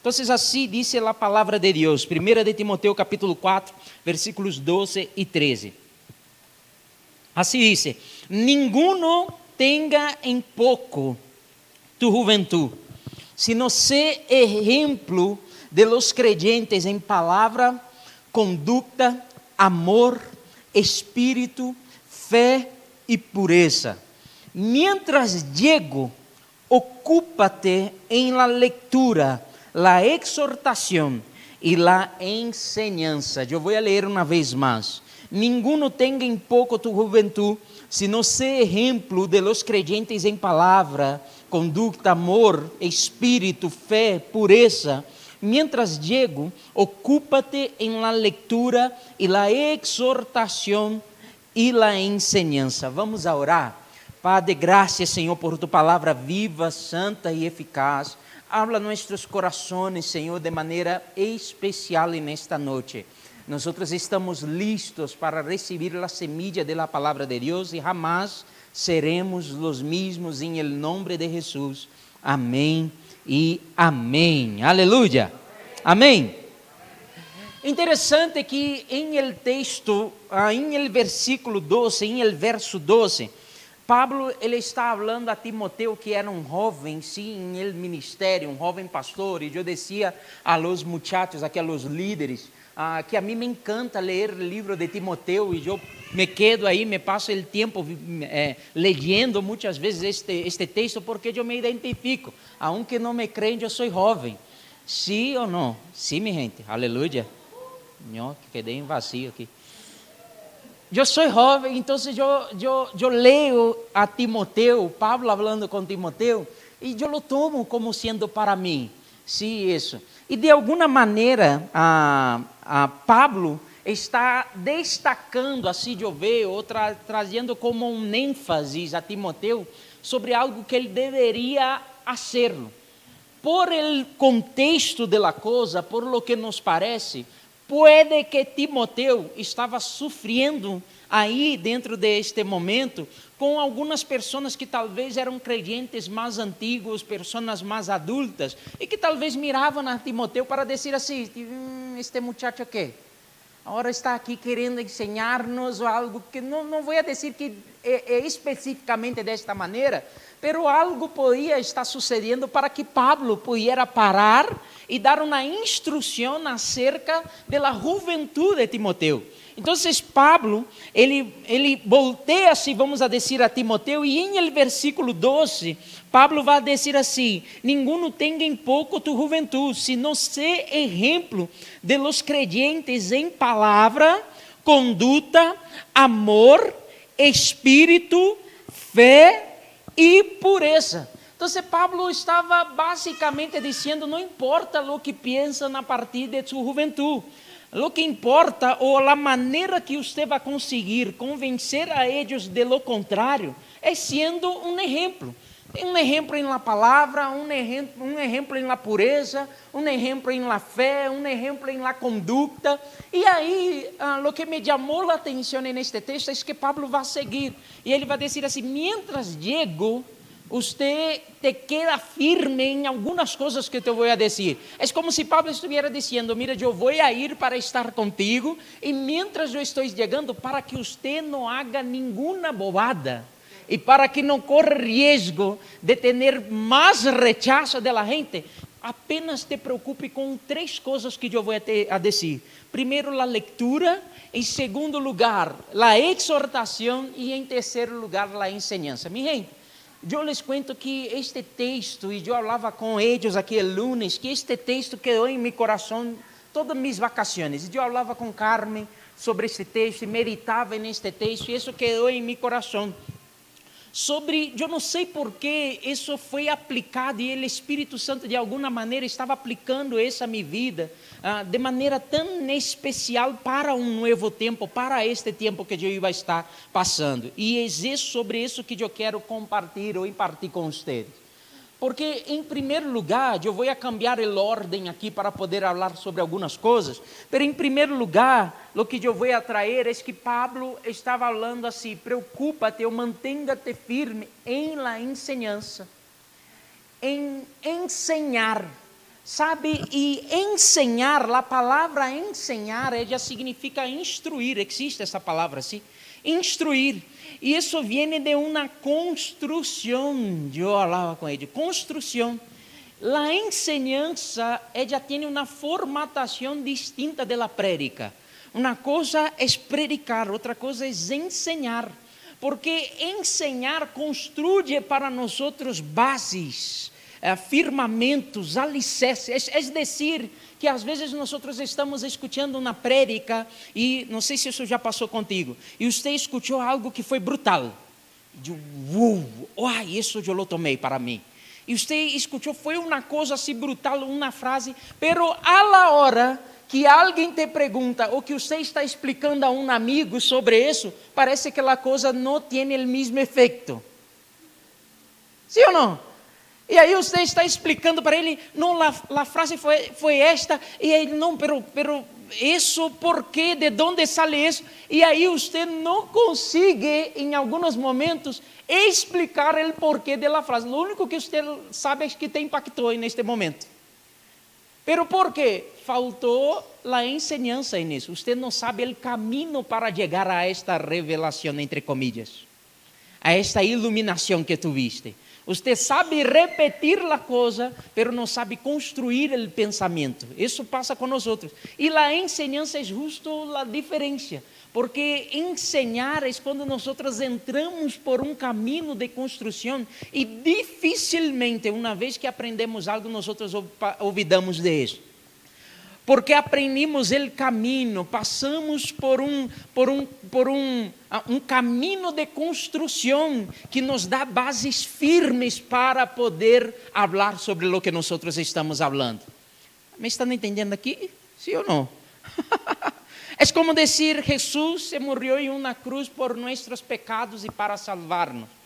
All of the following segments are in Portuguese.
Então, assim diz a palavra de Deus, 1 de Timoteo capítulo 4, versículos 12 e 13. Assim diz: Ninguno tenga em pouco tu juventud, sino sé ejemplo de los creyentes en palabra, conducta, amor, espírito, fé e pureza. Mientras llego, ocúpate en la lectura, la exhortación y la enseñanza. Yo voy a leer una vez más. Ninguno tenga en poco tu juventud, sino sé ejemplo de los creyentes en palabra, conducta, amor, espírito, fé, pureza. Mientras llego, ocúpate en la lectura y la exhortación y la enseñanza. Vamos a orar. Padre, graças, Senhor, por tu palavra viva, santa e eficaz. Habla nossos corações, Senhor, de maneira especial nesta noite. Nós estamos listos para receber a semilla de la palavra de Deus e jamás seremos os mesmos em nome de Jesus. Amém e amém. Aleluia. Amém. Interessante que em el texto, ah, em el versículo 12, em el verso 12, Pablo ele está falando a Timoteo que era um jovem, sim, em el ministério, um jovem pastor, e eu dizia a los muchachos, aqui a líderes, ah, que a mim me encanta ler o livro de Timoteo e eu me quedo aí, me passo o tempo eh, lendo muitas vezes este, este texto porque eu me identifico. Aunque não me creem, eu sou jovem. Sim ou não? Sim, minha gente. Aleluia. Não, quedei vazio aqui. Eu sou jovem, então eu, eu, eu leio a Timoteo, Pablo falando com Timoteo, e eu lo tomo como sendo para mim. Sim, isso. E de alguma maneira, a, a Pablo está destacando, assim de ver, ou tra, trazendo como um ênfase a Timoteo sobre algo que ele deveria hacerlo. Por el contexto de la cosa, por lo que nos parece, Puede que Timoteo estava sofrendo aí dentro deste momento com algumas pessoas que talvez eram crentes mais antigos, pessoas mais adultas, e que talvez miravam a Timoteo para dizer assim: hm, este muchacho aqui, agora está aqui querendo ensinar-nos algo que não, não vou dizer que é, é especificamente desta maneira, pero algo podia estar sucedendo para que Pablo pudiera parar e dar uma instrução acerca da juventude de Timoteo. Então, Pablo, ele, ele voltea assim, vamos a dizer a Timoteo, e em versículo 12, Pablo vai dizer assim: Ninguno tenga em pouco tu juventude, sino se exemplo de los creyentes em palavra, conduta, amor, espírito, fé e pureza. Então, Pablo estava basicamente dizendo: não importa o que pensa na partir de sua juventude, o que importa ou a maneira que você vai conseguir convencer a eles de lo contrário é sendo um exemplo. Um exemplo em la palavra, um exemplo, em la pureza, um exemplo em la fé, um exemplo em la conduta. E aí, uh, o que me chamou a atenção neste texto é que Pablo vai seguir. E ele vai dizer assim: mientras llego usted te queda firme em algumas coisas que te vou a dizer. É como se Pablo estivesse dizendo: Mira, eu vou a ir para estar contigo, e mientras eu estou chegando, para que você não haga nenhuma bobada e para que não corra risco de ter mais rechazo da gente, apenas te preocupe com três coisas que eu vou a dizer. Primeiro, a leitura. Em segundo lugar, a exortação. E em terceiro lugar, a enseñança. Minha gente, eu les cuento que este texto, e eu falava com eles aqui el lunes, que este texto quedou em meu coração todas minhas vacações. E eu falava com Carmen sobre este texto, e meditava neste texto, e isso quedou em meu coração. Sobre, eu não sei por que isso foi aplicado, e o Espírito Santo, de alguma maneira, estava aplicando à minha vida ah, de maneira tão especial para um novo tempo, para este tempo que eu vai estar passando. E é sobre isso que eu quero compartilhar ou impartir com vocês. Porque, em primeiro lugar, eu vou cambiar a ordem aqui para poder falar sobre algumas coisas, mas, em primeiro lugar, o que eu vou atrair é que Pablo estava falando assim: preocupa-te ou mantenha-te firme em la enseñança, em enseñar Sabe, e ensinar, a palavra ensinar, ela significa instruir, existe essa palavra assim, instruir. Isso vem de uma construção, eu falava com ele, construção. A enseñança, ela tem uma formatação distinta da prédica. Uma coisa é predicar, outra coisa é ensinar. Porque ensinar construye para nós bases, firmamentos, alicerces. É, é decir, que às vezes nós estamos escutando uma prédica e não sei se isso já passou contigo, e você escutou algo que foi brutal. De, uau, uai, isso eu lo tomei para mim. E você escutou, foi uma coisa assim brutal, uma frase, pero a la hora que alguém te pergunta ou que você está explicando a um amigo sobre isso, parece que a coisa não tem o mesmo efeito. Sim ou não? E aí você está explicando para ele, não, a, frase foi, foi esta, e ele, não, pero, pero isso, por quê, de onde sale isso? E aí você não consegue, em alguns momentos, explicar o porquê da frase. O único que você sabe é que te impactou neste momento. Pero por quê? Faltou a enseñança nisso. Você não sabe o caminho para chegar a esta revelação, entre comillas, a esta iluminação que tuviste. Você sabe repetir a coisa, pero não sabe construir o pensamento. Isso passa com nós outros. E a enseñança é justo a diferença. Porque ensinar é quando nós entramos por um caminho de construção e dificilmente, uma vez que aprendemos algo, nós olvidamos de isso porque aprendimos o caminho, passamos por um, por um, por um, um caminho de construção que nos dá bases firmes para poder falar sobre o que nós estamos falando. ¿Me estão entendendo aqui? Sim ou não? é como dizer: Jesus se morreu em uma cruz por nossos pecados e para salvar-nos.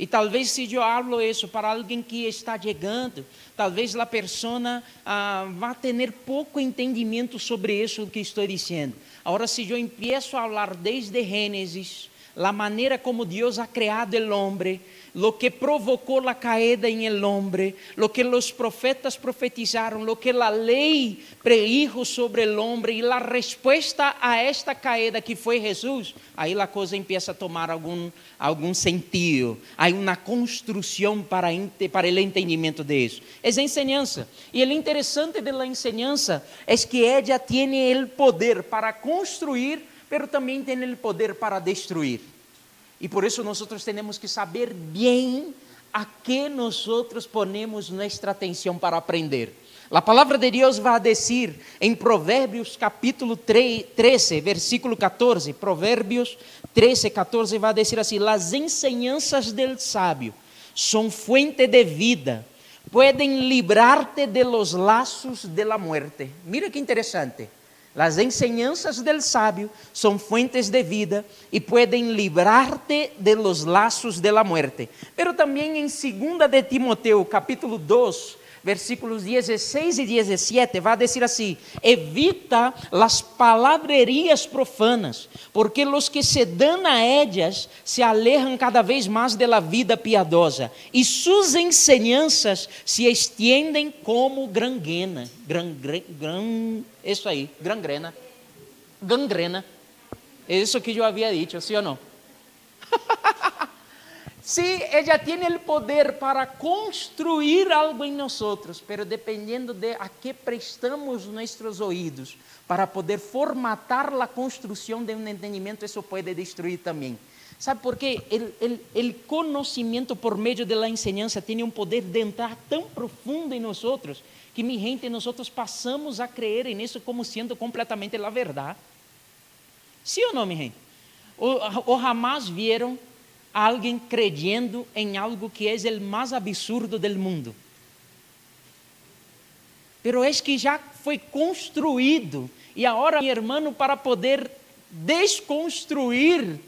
E talvez se eu falo isso para alguém que está chegando, talvez a pessoa ah, vá ter pouco entendimento sobre isso que estou dizendo. Agora, se eu empiezo a falar desde Gênesis, a maneira como Deus ha criado o homem, lo que provocó la caída en el hombre, lo que los profetas profetizaron, lo que la ley predijo sobre el hombre y la respuesta a esta caída que foi Jesus, aí a coisa empieza a tomar algum, algum sentido. Há uma construção para, para o entendimento disso. É a enseñança. E o interessante da enseñança é que ela tem o poder para construir, pero também tem o poder para destruir. E por isso nós temos que saber bem a que nós ponemos nossa atenção para aprender. A palavra de Deus vai dizer em Provérbios capítulo 13, versículo 14, Provérbios 13, 14 vai dizer assim: "Las enseñanzas del sábio são fuente de vida, podem librar-te de los laços de la muerte." Mira que interessante. Las enseñanzas del sabio son fuentes de vida y pueden librarte de los lazos de la muerte. Pero también en 2 de Timoteo, capítulo 2, versículos 16 e 17, vai dizer assim: Evita as palavrerías profanas, porque os que se dão a ellas se alejan cada vez mais de la vida piadosa, e suas enseñanças se estendem como gangrena. Gran, gran, gran, isso aí, gangrena. Gangrena. É isso que eu havia dito, sim ou não? Sí, ella tiene el poder para construir algo em nós, pero dependendo de a que prestamos nossos ouvidos para poder formatar a construção de um entendimento, isso pode destruir também. Sabe por quê? O conhecimento por meio da enseñança tem um poder de entrar tão profundo em nós que, mi gente, nós passamos a crer nisso como sendo completamente a verdade. Sim ou não, mi gente? Ou jamás vieram alguém creyendo em algo que é o mais absurdo do mundo. Pero é que já foi construído e agora, meu irmão, para poder desconstruir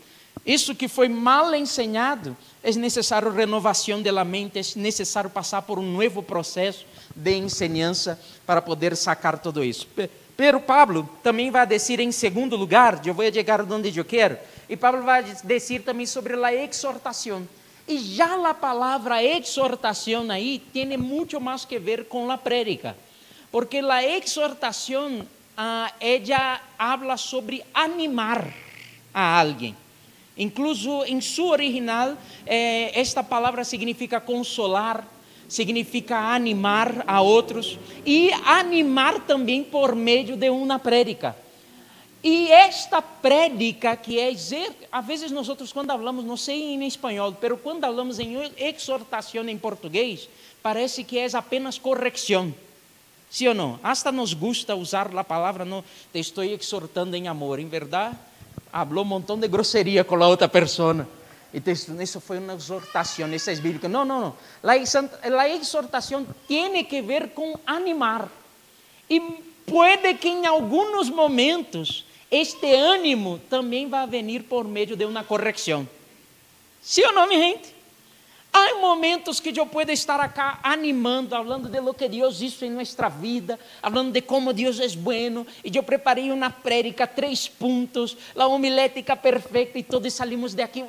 isso que foi mal ensinado, é necessário renovação da mente, é necessário passar por um novo processo de enseñança para poder sacar tudo isso. Pero Pablo também vai dizer em segundo lugar, eu vou chegar onde eu quero, e Pablo vai dizer também sobre a exortação. E já a palavra exortação aí tem muito mais que ver com a prédica. porque a exortação, ah, ella habla sobre animar a alguém. Incluso em sua original, eh, esta palavra significa consolar, significa animar a outros e animar também por meio de uma prédica. E esta prédica que é às vezes nós outros quando falamos, não sei em espanhol, mas quando falamos em exortação em português, parece que é apenas correção. Sim ou não? Hasta nos gusta usar a palavra, no, te estou exortando em amor. Em verdade, falou um montão de grosseria com a outra pessoa. Entonces, eso fue una exhortación, esa es bíblica. No, no, no. La, la exhortación tiene que ver con animar. E puede que em alguns momentos este ânimo também vai vir por meio de uma correção. Sim ou não, minha gente? Há momentos que eu posso estar acá animando, falando de lo que Deus hizo em nossa vida, falando de como Deus é bueno, e eu preparei uma prédica, três pontos, a homilética perfeita, e todos salimos de aqui.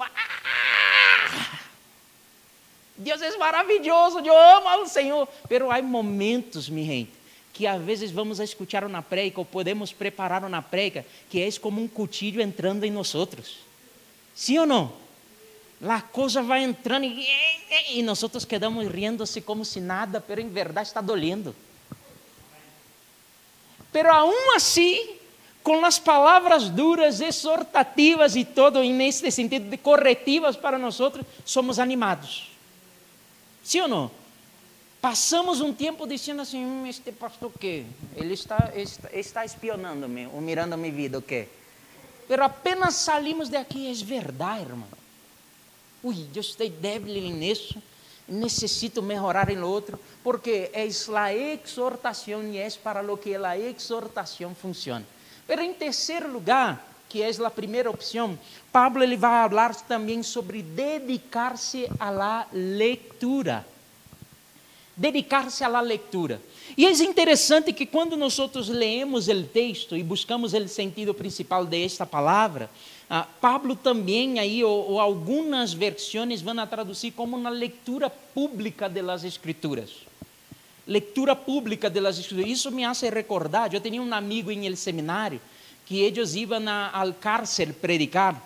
Deus é maravilhoso, eu amo ao Senhor. Pero há momentos, minha gente, que às vezes vamos escutar uma prédica, ou podemos preparar uma prédica, que é como um cuchillo entrando em nós. Sim ou não? a coisa vai entrando e, e, e nós quedamos riendo-se como se nada, pero em verdade está dolendo. Pero aún assim, com as palavras duras, exortativas e todo, nesse sentido de corretivas para nós, somos animados. Sim ou não? Passamos um tempo dizendo assim, hum, este pastor que ele está, está, está espionando-me, ou mirando a minha vida, o quê? Pero apenas salimos daqui, é verdade, irmão. Ui, eu estou débil nisso, necessito melhorar em outro, porque é a exortação e é para lo que a exortação funciona. Pero em terceiro lugar, que é a primeira opção, Pablo ele vai falar também sobre dedicar-se à leitura. Dedicar-se à leitura. E é interessante que quando nós outros leemos o texto e buscamos o sentido principal desta palavra, ah, Pablo também aí, ou, ou, algumas versões vão a traduzir como uma leitura pública das Escrituras. Leitura pública das Escrituras. Isso me hace recordar, eu tinha um amigo em el seminário que eles iam ao cárcel predicar.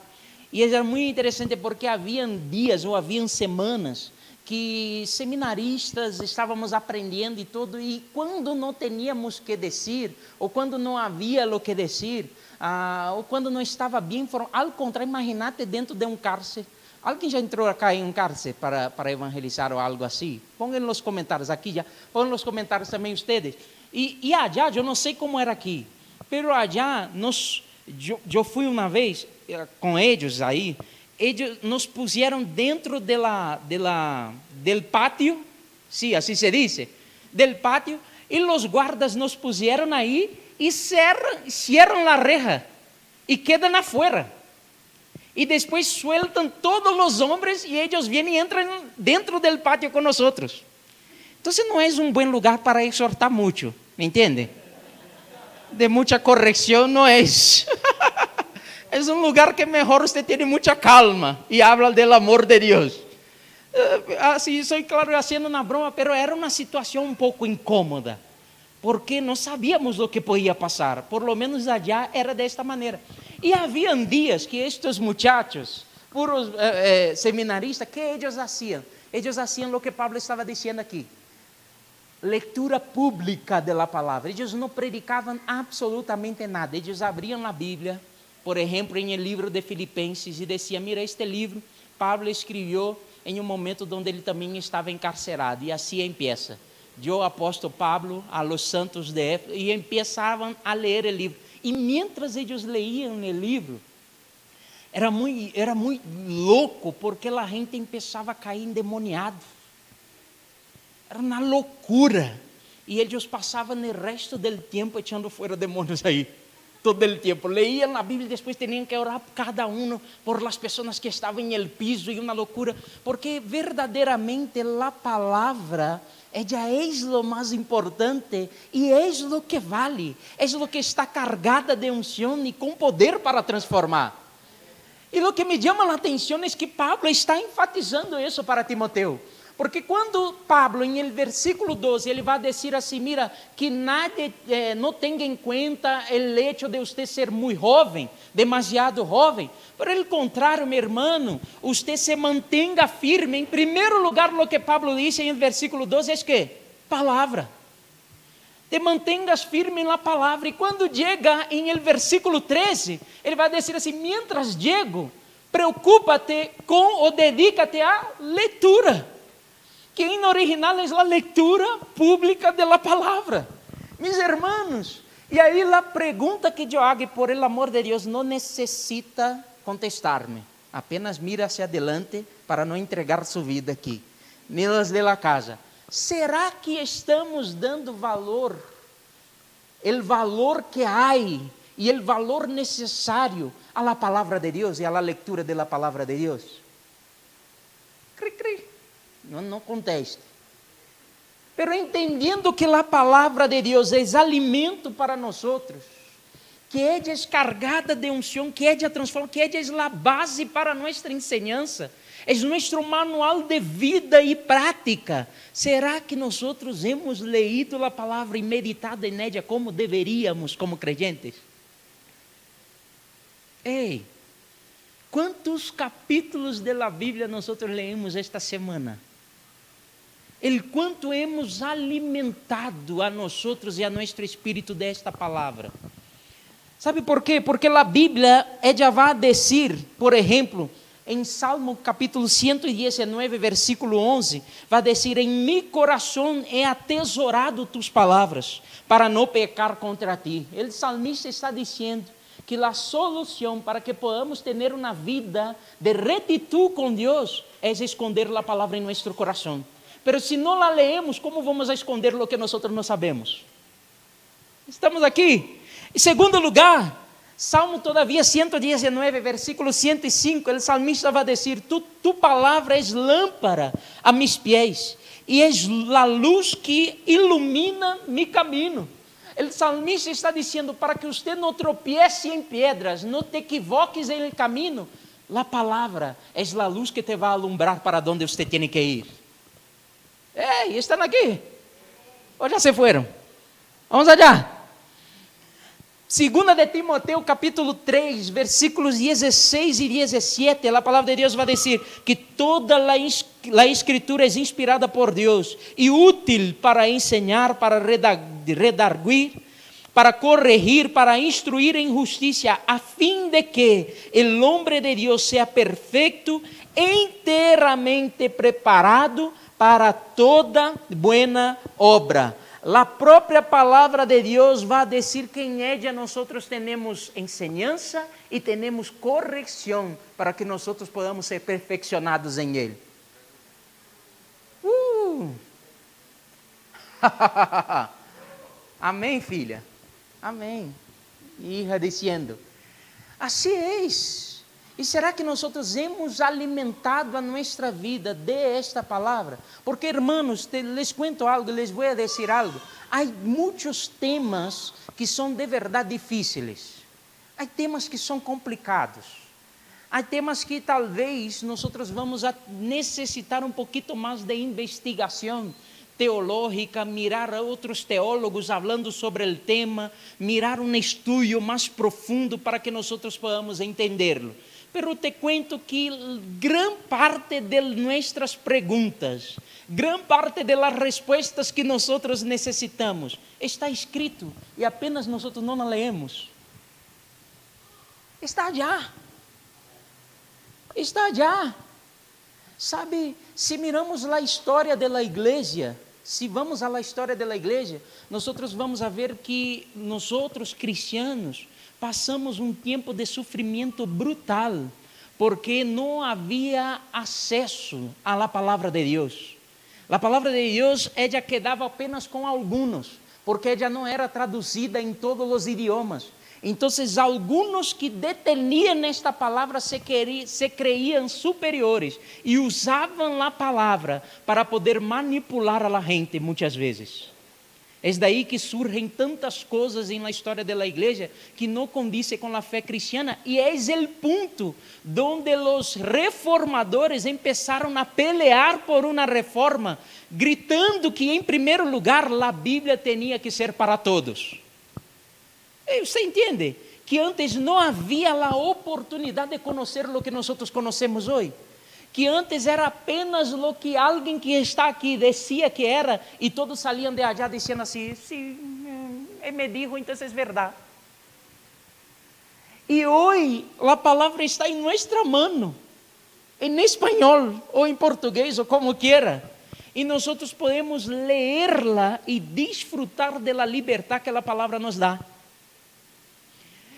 E era muito interessante porque haviam dias ou haviam semanas que seminaristas estávamos aprendendo e tudo, e quando não tínhamos que dizer, ou quando não havia o que dizer, ah, ou quando não estava bem informado. Ao contrário, imagínate dentro de um cárcere. Alguém já entrou acá em um cárcere para, para evangelizar ou algo assim? Ponham nos comentários aqui já. Ponham nos comentários também vocês. E, e allá, eu não sei como era aqui, pero allá, nos, eu, eu fui uma vez eh, com eles aí, eles nos puseram dentro de la, de la, del pátio, sim, sí, assim se diz, del pátio, e os guardas nos puseram aí e cerram, cierram a reja e quedam afuera. E depois sueltam todos os homens e eles vêm e entram dentro do pátio com nós. Então não é um bom lugar para exortar muito, me entende? De muita correção não é. É um lugar que melhor você tenha muita calma e habla do amor de Deus. Assim, sou claro, fazendo uma broma, mas era uma situação um pouco incômoda porque não sabíamos o que podia passar, por lo menos allá era desta maneira. E havia dias que estes muchachos, puros eh, eh, seminaristas, que eles faziam? Eles faziam o que Pablo estava dizendo aqui. Leitura pública da palavra. Eles não predicavam absolutamente nada. Eles abriam a Bíblia, por exemplo, em o livro de Filipenses, e diziam: Mira, este livro Pablo escreveu em um momento onde ele também estava encarcerado, e assim empieza dio apóstolo Pablo a los santos de Éfeso e empezavam a ler o livro. E mientras eles leiam o livro, era muito, era muito louco, porque a gente começava a cair endemoniado. Era uma loucura. E eles passavam o resto do tempo echando fora demônios aí. Todo o tempo. Leiam a Bíblia e depois tinham que orar cada um, por as pessoas que estavam no piso, e uma loucura. Porque verdadeiramente a palavra ella es lo más importante e es lo que vale, es lo que está cargada de unção e com poder para transformar. E o que me chama a atenção é que Pablo está enfatizando isso para Timoteo. Porque quando Pablo, em versículo 12, ele vai dizer assim: mira, que eh, não tenha em conta o hecho de você ser muito jovem, demasiado jovem. Por el contrário, meu irmão, você se mantenha firme. Em primeiro lugar, o que Pablo diz em versículo 12 é que palavra. Te mantengas firme na palavra. E quando chega em versículo 13, ele vai dizer assim: mientras llego, preocupa-te com ou dedica-te à leitura que em original é a leitura pública da palavra. Mis hermanos, e aí a pergunta que eu hago, por el amor de Deus, não necessita contestar-me. Apenas mira hacia adelante para não entregar sua vida aqui. Nelas de la casa. Será que estamos dando valor, o valor que há e o valor necessário à la palavra de Deus e à de la palavra de Deus? Cri, cri não, não conteste. Pero entendendo que a palavra de Deus é alimento para nós outros, que é descargada de unção, que é de transformação, que é a base para nossa enseñança, é nosso manual de vida e prática. Será que nós outros hemos leído a palavra e meditado em ela como deveríamos, como crentes? Ei, quantos capítulos da Bíblia nós outros leemos esta semana? El quanto hemos alimentado a nós outros e a nosso espírito desta palavra. Sabe por quê? Porque a Bíblia é já vai dizer, por exemplo, em Salmo capítulo 119, versículo 11, vai dizer: Em mi coração é atesorado tus palavras, para não pecar contra ti. O salmista está dizendo que a solução para que podamos ter uma vida de retitud com Deus é esconder a palavra em nosso coração. Pero se não la leemos, como vamos a esconder lo que nós não sabemos? Estamos aqui. Em segundo lugar, Salmo todavia 119, versículo 105, o salmista vai dizer: tu, tu palavra é lâmpada a mis pés e és a luz que ilumina mi caminho. O salmista está dizendo para que você não tropiece em pedras, não te equivoques em caminho. A palavra é a luz que te vai alumbrar para onde você tem que ir. Estão aqui? Ou já se foram? Vamos allá. Segunda de Timoteo, capítulo 3, versículos 16 e 17, a palavra de Deus vai dizer que toda a escritura é inspirada por Deus e útil para ensinar, para redarguir, para corregir, para instruir em justiça, a fim de que o homem de Deus seja perfeito, inteiramente preparado para toda buena obra. A própria palavra de Deus vai dizer que em ella nós temos enseñança e temos correção para que nós podamos ser perfeccionados em Ele. Uh! Amém, filha? Amém. Hija dizendo: Assim és. E será que nós hemos alimentado a nossa vida de esta palavra? Porque, hermanos, te, les cuento algo, les a decir algo. Há muitos temas que são de verdade difíceis. Há temas que são complicados. Há temas que talvez nós vamos necessitar um pouquinho mais de investigação teológica, mirar a outros teólogos falando sobre o tema, mirar um estudo mais profundo para que nós podamos entendê-lo pero te cuento que gran parte de nuestras preguntas, gran parte de las respuestas que nosotros necesitamos, está escrito e apenas nós não a leemos. Está allá. Está allá. Sabe, se miramos a história da igreja, se vamos à história da igreja, nós vamos a ver que nós cristianos passamos um tempo de sofrimento brutal, porque não havia acesso à palavra de Deus. A palavra de Deus ela quedava apenas com alguns, porque ela não era traduzida em todos os idiomas. Então, alguns que deteniam esta palavra se, queriam, se creiam superiores e usavam a palavra para poder manipular a gente muitas vezes. É daí que surgem tantas coisas na história da igreja que não condizem com a fé cristiana e é o ponto onde os reformadores começaram a pelear por uma reforma, gritando que em primeiro lugar a Bíblia tinha que ser para todos. Você entende que antes não havia a oportunidade de conhecer o que nós conhecemos hoje? Que antes era apenas o que alguém que está aqui dizia que era, e todos saliam de allá dizendo assim: sim, sí, me dijo, então é verdade. E hoje a palavra está em nossa mão, em espanhol ou em português ou como quiera. E nós podemos lerla e desfrutar da liberdade que a palavra nos dá.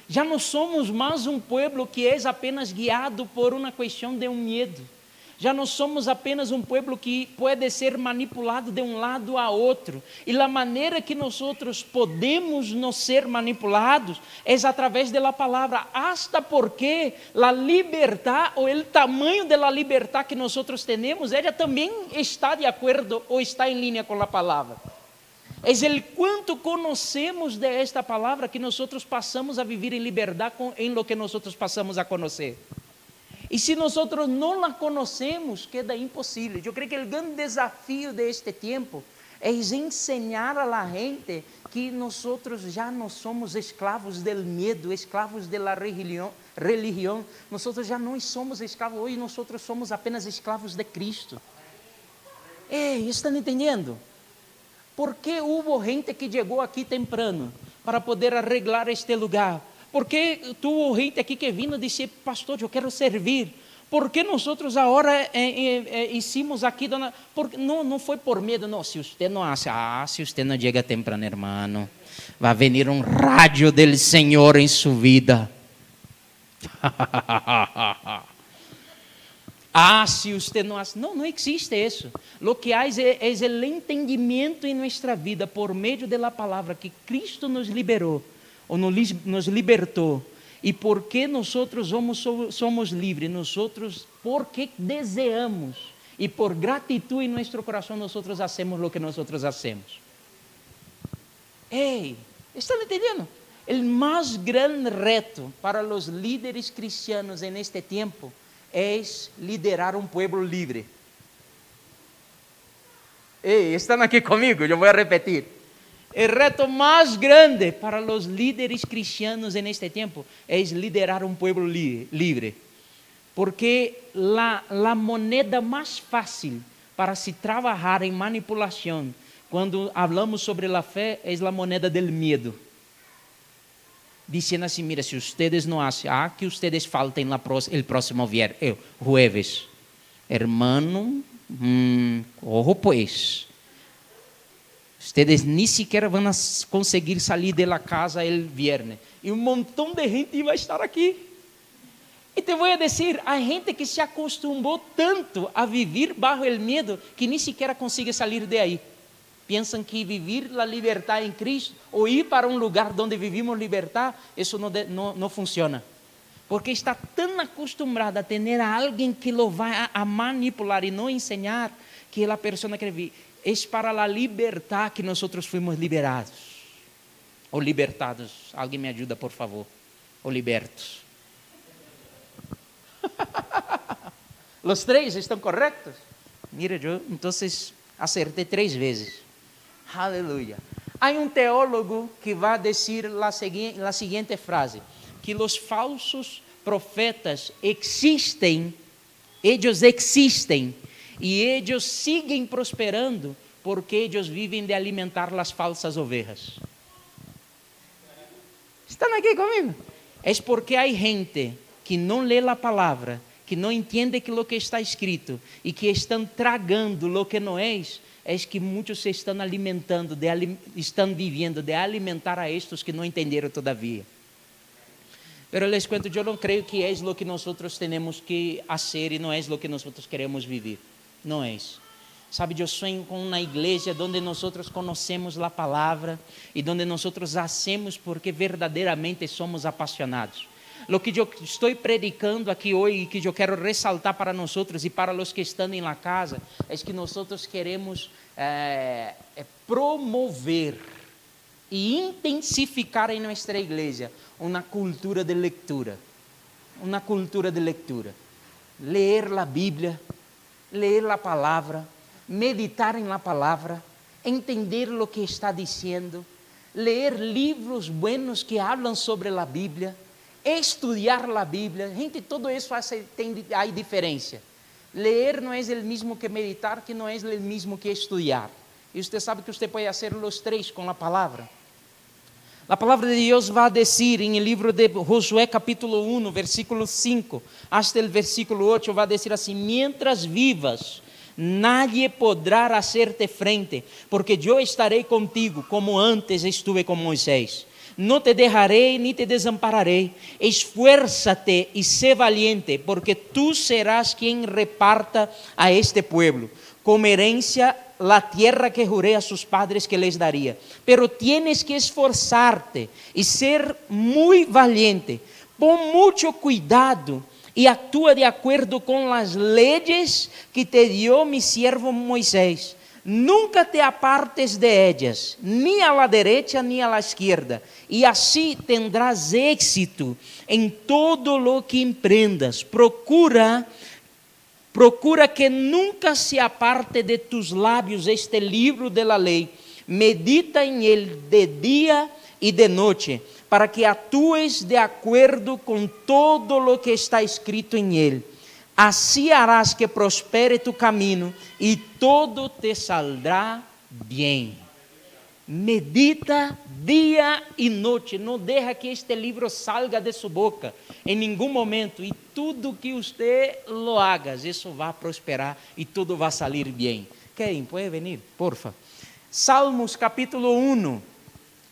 Já não somos mais um povo que é apenas guiado por uma questão de um medo já não somos apenas um povo que pode ser manipulado de um lado a outro. E a maneira que nós outros podemos não ser manipulados é através da palavra. Hasta porque a liberdade ou o tamanho da liberdade que nós outros temos, ela também está de acordo ou está em linha com a palavra. É o quanto conhecemos de esta palavra que nós outros passamos a viver em liberdade em lo que nós outros passamos a conhecer. E se nós não la conhecemos, queda impossível. Eu creio que o grande desafio de este tempo é ensinar a la gente que nós já não somos escravos do medo, escravos da religião, religião. Nós já não somos escravos, hoje nós somos apenas escravos de Cristo. Ei, estão entendendo? Por que houve gente que chegou aqui temprano para poder arreglar este lugar? Porque tu, gente aqui que vindo, disse, pastor, eu quero servir. Por que nós agora é, é, é, hicimos aqui, dona? Porque, não, não foi por medo, não. Se você não ah, se você não chega temprano, irmão, vai vir um rádio do Senhor em sua vida. ah, se você não acha. Não, não existe isso. O que há é, é o entendimento em nossa vida por meio da palavra que Cristo nos liberou ou nos libertou. E porque nós somos, somos livres, nós porque desejamos e por gratidão em nosso coração nós hacemos o que nós hacemos. Ei, estão entendendo? O mais grande reto para os líderes cristianos en este tempo é liderar um povo livre. Ei, estão aqui comigo? Eu vou repetir. O reto mais grande para os líderes cristianos en este tempo é liderar um povo livre. Porque la, la moneda mais fácil para se trabalhar em manipulação, quando falamos sobre a fé, é a moneda del medo. Dizendo assim, mira, se ustedes não acham, ah, que ustedes faltem o próximo viernes, eu, jueves. Hermano, hum, ojo pues Ni siquiera van a conseguir salir de la casa el viernes. E um montão de gente vai estar aqui. E te vou dizer, há gente que se acostumou tanto a viver bajo el medo que nem sequer consegue sair de aí. Pensam que viver a liberdade em Cristo ou ir para um lugar onde vivimos liberdade, isso não, não, não funciona. Porque está tão acostumado a ter alguém que lo vai a, a manipular e não ensinar que a pessoa quer vir é para a libertar que nós fomos liberados. Ou libertados. Alguém me ajuda, por favor. Ou libertos. Os três estão corretos? Mira, eu então acertei três vezes. Aleluia. Há um teólogo que vai dizer a seguinte, a seguinte frase: que os falsos profetas existem, eles existem e eles seguem prosperando porque eles vivem de alimentar as falsas ovelhas. Estão aqui comigo? É porque há gente que não lê a palavra, que não entende que o que está escrito e que estão tragando o que não é, é que muitos se estão alimentando, de, estão vivendo de alimentar a estes que não entenderam todavia. Pero les cuento, eu não creio que é o que nós temos que fazer e não é o que nós queremos viver não é isso. Sabe, eu sonho com uma igreja onde nós conhecemos a palavra e onde nós hacemos porque verdadeiramente somos apaixonados. Lo que eu estou predicando aqui hoje e que eu quero ressaltar para nós e para os que estão em la casa é que nós queremos é, é promover e intensificar em nossa igreja uma cultura de leitura, uma cultura de leitura, ler a Bíblia, ler a palavra, meditar em la palavra, entender o que está dizendo, ler livros buenos que hablam sobre a Bíblia, estudar a Bíblia. Gente, todo isso tem a diferença. Ler não é o mesmo que meditar, que não é o mesmo que estudar. E você sabe que você pode fazer os três com a palavra. A palavra de Deus vai dizer em livro de Josué capítulo 1, versículo 5, até o versículo 8, vai dizer assim: Mientras vivas, nadie podrá hacerte frente, porque eu estarei contigo, como antes estuve com Moisés. Não te deixarei nem te desampararei. Esfuérzate e sé valiente, porque tu serás quem reparta a este pueblo como herencia la tierra que juré a sus padres que les daría. Pero tienes que esforzarte y ser muy valiente. Pon mucho cuidado e atua de acordo com as leis que te dio mi siervo Moisés. Nunca te apartes de ellas, ni a la derecha ni a la izquierda, e assim tendrás éxito em todo lo que emprendas. Procura procura que nunca se aparte de tus lábios este livro de la lei. Medita em ele de dia e de noite para que atues de acordo com todo o que está escrito em ele. Assim harás que prospere tu caminho e todo te saldrá bem. Medita dia e noite, não deixa que este livro salga de sua boca em nenhum momento e tudo que você lo haga, isso vai prosperar e tudo vai sair bem. Quem pode venir, porfa. Salmos capítulo 1,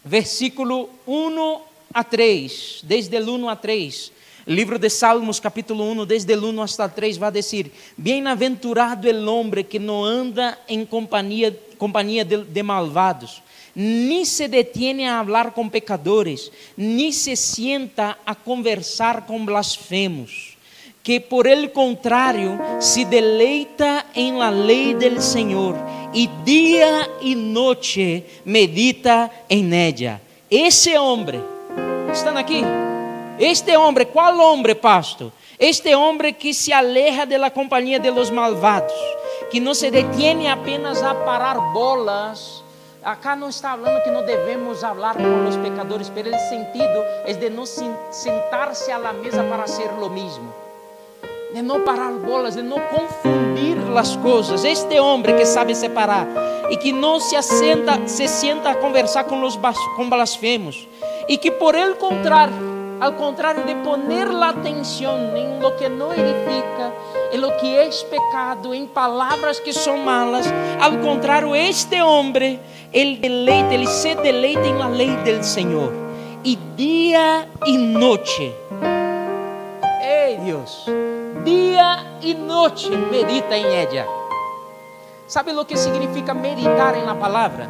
versículo 1 a 3, desde o 1 a 3. Livro de Salmos, capítulo 1, desde o 1 hasta 3, vai dizer: Bem-aventurado el hombre que não anda em companhia, companhia de, de malvados, ni se detiene a hablar com pecadores, ni se sienta a conversar com blasfemos que por el contrario se deleita en la ley del Señor y día y noche medita en ella. Ese hombre, están aquí, este hombre, ¿cuál hombre, pasto? Este hombre que se aleja de la compañía de los malvados, que no se detiene apenas a parar bolas. Acá não está falando que não devemos falar com os pecadores, pero el sentido é de não sentar-se à mesa para ser lo mismo de não parar bolas, de não confundir as coisas. Este homem que sabe separar e que não se assenta, se sienta a conversar com os blasfemos e que por el contrário, ao contrário de poner la atenção em lo que não edifica, em lo que é pecado, em palavras que são malas, ao contrário, este homem, ele deleita, ele se deleita em la lei del Senhor e dia e noite. Ei Deus, dia e noite medita em ella. ¿Sabe o que significa meditar em la palavra?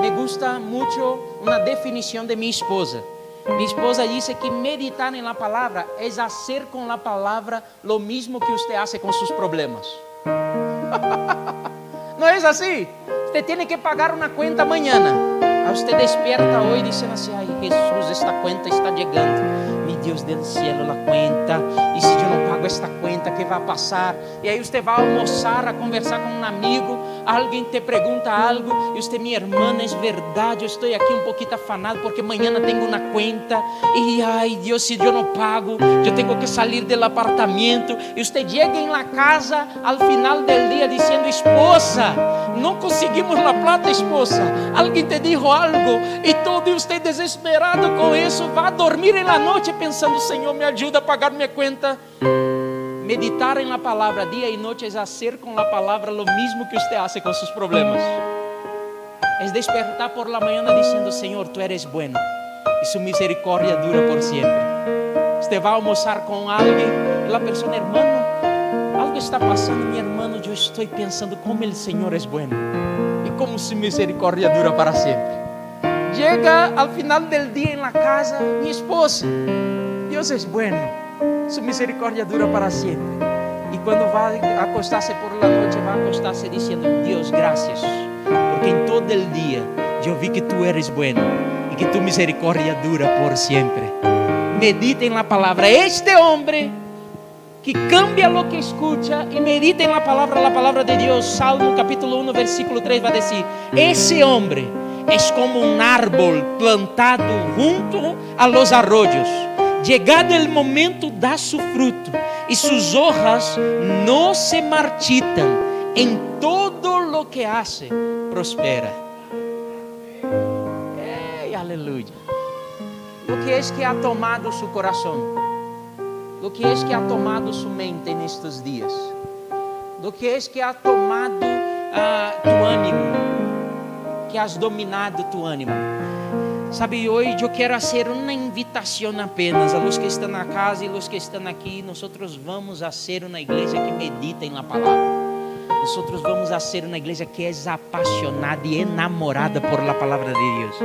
Me gusta muito uma definição de minha esposa. Minha esposa disse que meditar em la palavra é fazer com la palavra lo mismo que você hace com seus problemas. Não é assim? Você tem que pagar uma conta amanhã. Você desperta hoje dizendo assim: Ai, Jesus, esta conta está chegando Deus del cielo la cuenta. E se eu não pago esta conta, que vai passar? E aí você vai almoçar, a conversar com um amigo, alguém te pergunta algo, e você, minha irmã, é verdade, eu estou aqui um pouquinho afanado porque amanhã tenho uma conta. E ai, Deus, se eu não pago, eu tenho que sair do apartamento. E você chega em la casa ao final do dia dizendo: Esposa, não conseguimos la plata, esposa. Alguém te dijo algo e todo você desesperado com isso, vai dormir na noite pensando pensando, Senhor, me ajuda a pagar minha conta. Meditar em la palavra dia e noite é fazer com la palavra lo mesmo que você hace com seus problemas. É despertar por la manhã dizendo, Senhor, tu eres bueno e su misericórdia dura por sempre. Você vai almoçar com alguém e a pessoa, hermano, algo está passando, meu irmão, eu estou pensando como o Senhor é bueno e como su misericórdia dura para sempre. Chega ao final do dia em la casa, minha esposa, Dios es bueno, su misericordia dura para siempre. Y cuando va a acostarse por la noche, va a acostarse diciendo, Dios, gracias, porque en todo el día yo vi que tú eres bueno y que tu misericordia dura por siempre. Medita en la palabra. Este hombre que cambia lo que escucha y medita en la palabra, la palabra de Dios. Salmo capítulo 1, versículo 3 va a decir, ese hombre es como un árbol plantado junto a los arroyos. Llegado el momento da su fruto y sus hojas no se marchitan. En todo lo que hace, prospera. Hey, aleluya. Lo que es que ha tomado su corazón. Lo que es que ha tomado su mente en estos días. Lo que es que ha tomado uh, tu ánimo. Que has dominado tu ánimo. Sabe, hoje eu quero fazer uma invitação apenas a los que estão na casa e los que estão aqui. Nós vamos a ser uma igreja que medita la palavra. Nós vamos a ser uma igreja que é apaixonada e enamorada por la palavra de Deus.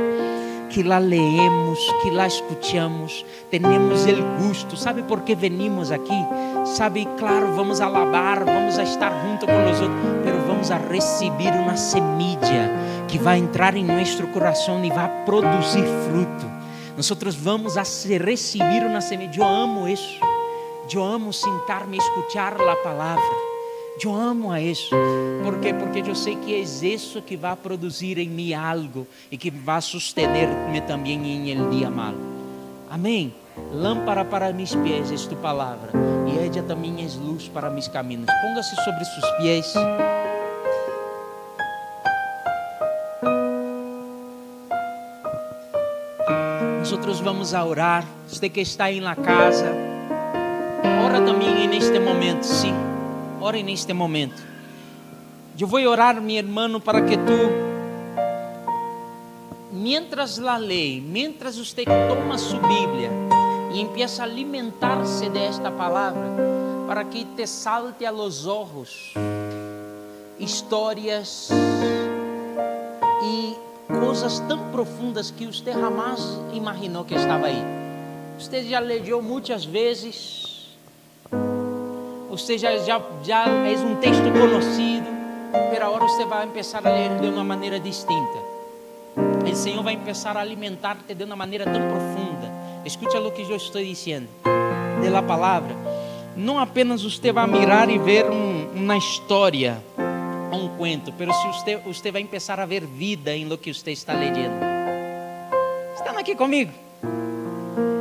Que lá leemos, que lá escutamos, temos o gosto. Sabe por que venimos aqui? Sabe, claro, vamos alabar, vamos a estar junto com os outros, mas vamos a receber uma semilla que vai entrar em nosso coração e vai produzir fruto. Nós vamos a receber uma semente. Eu amo isso. Eu amo sentar-me e escutar a palavra. Eu amo a isso. ¿Por quê? Porque eu sei que é isso que vai produzir em mim algo e que vai sustener-me também em el dia malo. Amém. Lâmpada para mis pés é tu palavra e ella também é luz para mis caminhos. Ponga-se sobre seus pés. Vamos a orar. Você que está aí na casa, ora também neste momento, sim. Ore neste momento. Eu vou orar, meu irmão, para que tu, mientras la lei, mientras você toma sua Bíblia e empieza a alimentar-se desta palavra, para que te salte a los ojos histórias e coisas tão profundas que você jamais imaginou que estava aí. Você já leu muitas vezes, você já, já, já é um texto conhecido, mas agora você vai começar a ler de uma maneira distinta. O Senhor vai começar a alimentar-te de uma maneira tão profunda. Escute o que eu estou dizendo, de la palavra. Não apenas você vai mirar e ver um, uma história a um cuento, pero se você, você vai começar a ver vida em lo que você está lendo. Estão aqui comigo?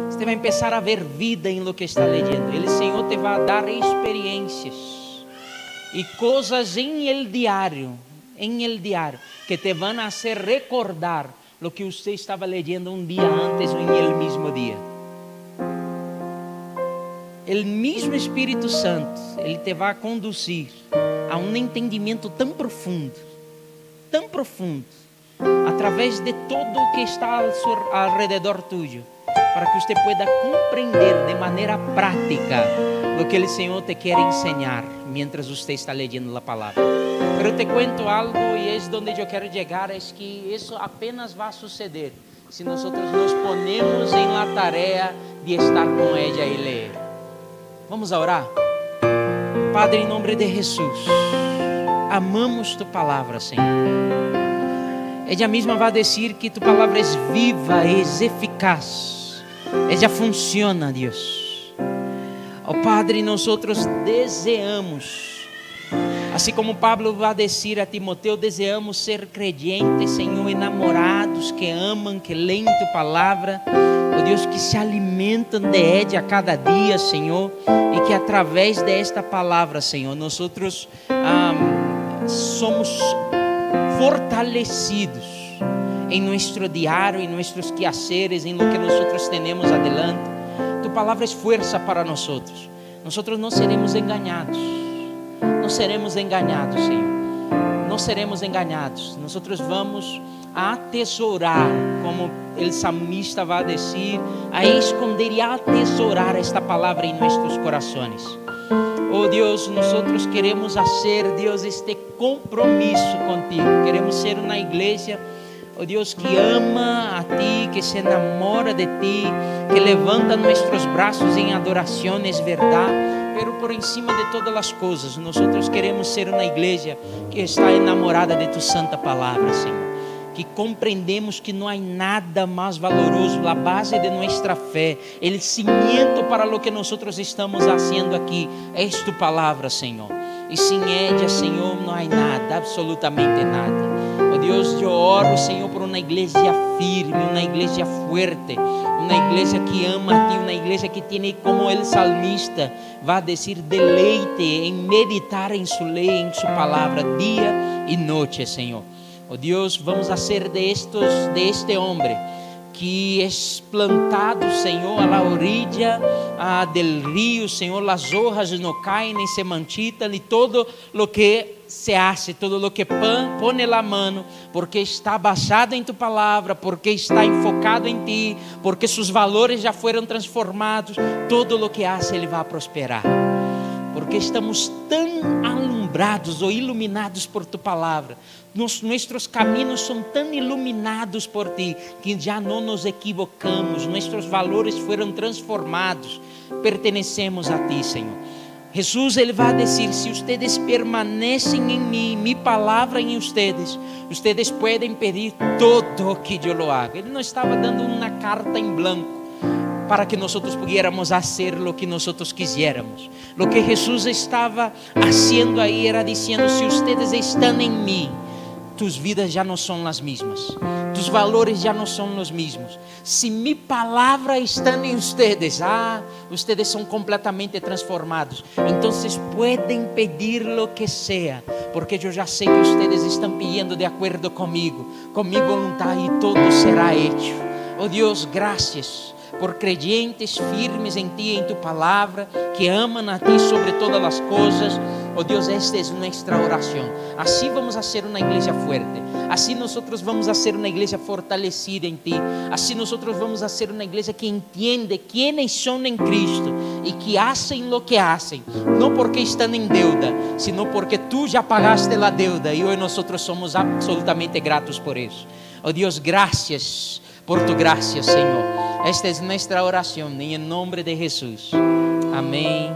Você vai começar a ver vida em lo que está lendo. Ele, Senhor, te vai dar experiências e coisas em el diário, em el diário, que te vão a hacer recordar lo que você estava lendo um dia antes ou em el mesmo dia. O mesmo Espírito Santo, ele te vai conduzir a um entendimento tão profundo, tão profundo, através de todo o que está ao redor tuyo, para que você pueda compreender de maneira prática o que o Senhor te quer ensinar mientras você está lendo a palavra. Pero te cuento algo e é onde eu quero chegar, é que isso apenas vai suceder se nós nos ponemos em la tarefa de estar com ela e ler. Vamos orar? Padre, em nome de Jesus, amamos tu palavra, Senhor. Ela mesma vai dizer que tu palavra é viva, é eficaz, ela funciona, Deus. Ó oh, Padre, nós desejamos, assim como Pablo vai dizer a Timoteu, desejamos ser crentes, Senhor, enamorados que amam, que leem tu palavra oh Deus, que se alimentam de Ed a cada dia, Senhor, e que através desta palavra, Senhor, nós outros um, somos fortalecidos em nosso diário, em nossos quehaceres, em lo que nós temos adelante. Tu palavra é força para nós outros. Nós não seremos enganados. Não seremos enganados, Senhor. Não seremos enganados. Nós vamos atesourar, como o salmista vai dizer, a esconder e atesourar esta palavra em nossos corações. Oh Deus, nós queremos fazer, Deus, este compromisso contigo. Queremos ser uma igreja oh Dios, que ama a ti, que se enamora de ti, que levanta nuestros brazos en adoración, es verdad, pero por encima de todas las cosas, nosotros queremos ser una iglesia que está enamorada de tu santa palabra, Señor. Que compreendemos que não há nada mais valoroso, a base de nossa fé, o cimiento para lo que nós estamos fazendo aqui, é tu palavra, Senhor. E sem ella, Senhor, não há nada, absolutamente nada. Oh Deus, eu oro, Senhor, por uma igreja firme, uma igreja fuerte, uma igreja que ama a Ti, uma igreja que tem como o salmista vai dizer deleite em meditar em Sua lei, em Sua palavra, dia e noite, Senhor. Oh Deus, vamos a ser de estos, de este homem que é plantado, Senhor, a la orilla ah, del rio, Senhor, as hojas não caem nem se manchitam, e todo lo que se hace, todo lo que pone la mano, porque está basado em tu palavra, porque está enfocado em ti, porque seus valores já foram transformados, todo lo que hace ele vai prosperar. Porque estamos tão alumbrados ou iluminados por tu palavra, nos, nossos caminhos são tão iluminados por ti que já não nos equivocamos, nossos valores foram transformados, pertenecemos a ti, Senhor. Jesus ele vai dizer: se ustedes permanecem em mim, minha palavra em ustedes, ustedes podem pedir todo o que eu lo hago. Ele não estava dando uma carta em branco para que nós pudiéramos fazer o que nós quisiéramos. O que Jesus estava fazendo aí era dizendo: se ustedes estão em mim, tus vidas já não são as mesmas, tus valores já não são os mesmos. Se mi palavra está em ustedes, ah, ustedes são completamente transformados. Então, podem pedir lo que seja, porque eu já sei que ustedes estão pedindo de acordo comigo, com minha vontade, e todo será hecho. Oh Deus, graças por creyentes firmes em ti, em tu palavra, que amam a ti sobre todas as coisas. Oh Deus, esta é nossa oração. Assim vamos a ser uma igreja fuerte. Assim nós vamos a ser uma igreja fortalecida em ti. Assim nós vamos a ser uma igreja que entende quem são em Cristo e que hacen lo que hacen, não porque estão em deuda, sino porque tu já pagaste a deuda e hoje nós somos absolutamente gratos por isso. Oh Deus, graças por tu graça, Senhor. Esta é nossa oração, em nome de Jesus. Amém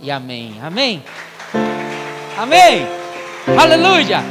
e amém. Amém. Amém. Aleluia.